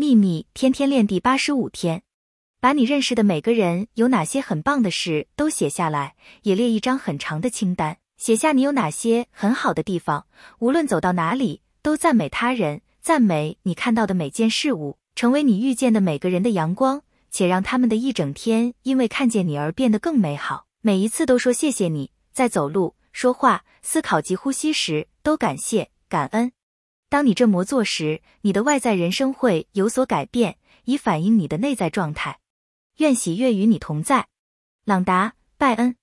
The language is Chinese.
秘密天天练第八十五天，把你认识的每个人有哪些很棒的事都写下来，也列一张很长的清单，写下你有哪些很好的地方。无论走到哪里，都赞美他人，赞美你看到的每件事物，成为你遇见的每个人的阳光，且让他们的一整天因为看见你而变得更美好。每一次都说谢谢你，在走路、说话、思考及呼吸时都感谢、感恩。当你这么做时，你的外在人生会有所改变，以反映你的内在状态。愿喜悦与你同在，朗达·拜恩。